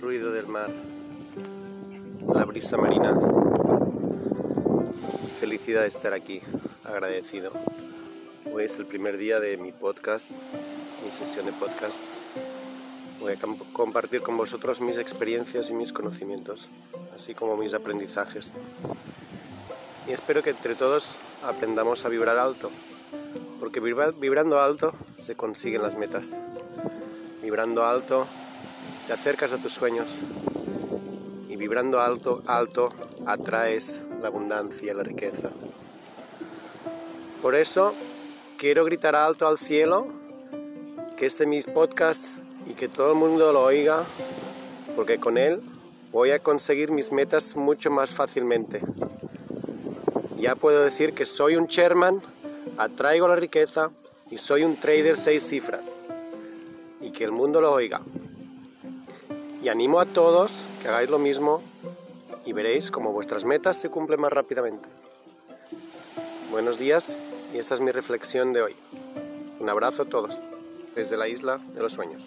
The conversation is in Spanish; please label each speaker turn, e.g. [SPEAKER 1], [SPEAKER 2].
[SPEAKER 1] ruido del mar, la brisa marina. Felicidad de estar aquí, agradecido. Hoy es el primer día de mi podcast, mi sesión de podcast. Voy a compartir con vosotros mis experiencias y mis conocimientos, así como mis aprendizajes. Y espero que entre todos aprendamos a vibrar alto, porque vibrando alto se consiguen las metas. Vibrando alto te acercas a tus sueños y vibrando alto, alto, atraes la abundancia la riqueza. Por eso quiero gritar alto al cielo que este mis podcast y que todo el mundo lo oiga, porque con él voy a conseguir mis metas mucho más fácilmente. Ya puedo decir que soy un chairman, atraigo la riqueza y soy un trader seis cifras. Y que el mundo lo oiga. Y animo a todos que hagáis lo mismo y veréis cómo vuestras metas se cumplen más rápidamente. Buenos días y esta es mi reflexión de hoy. Un abrazo a todos desde la isla de los sueños.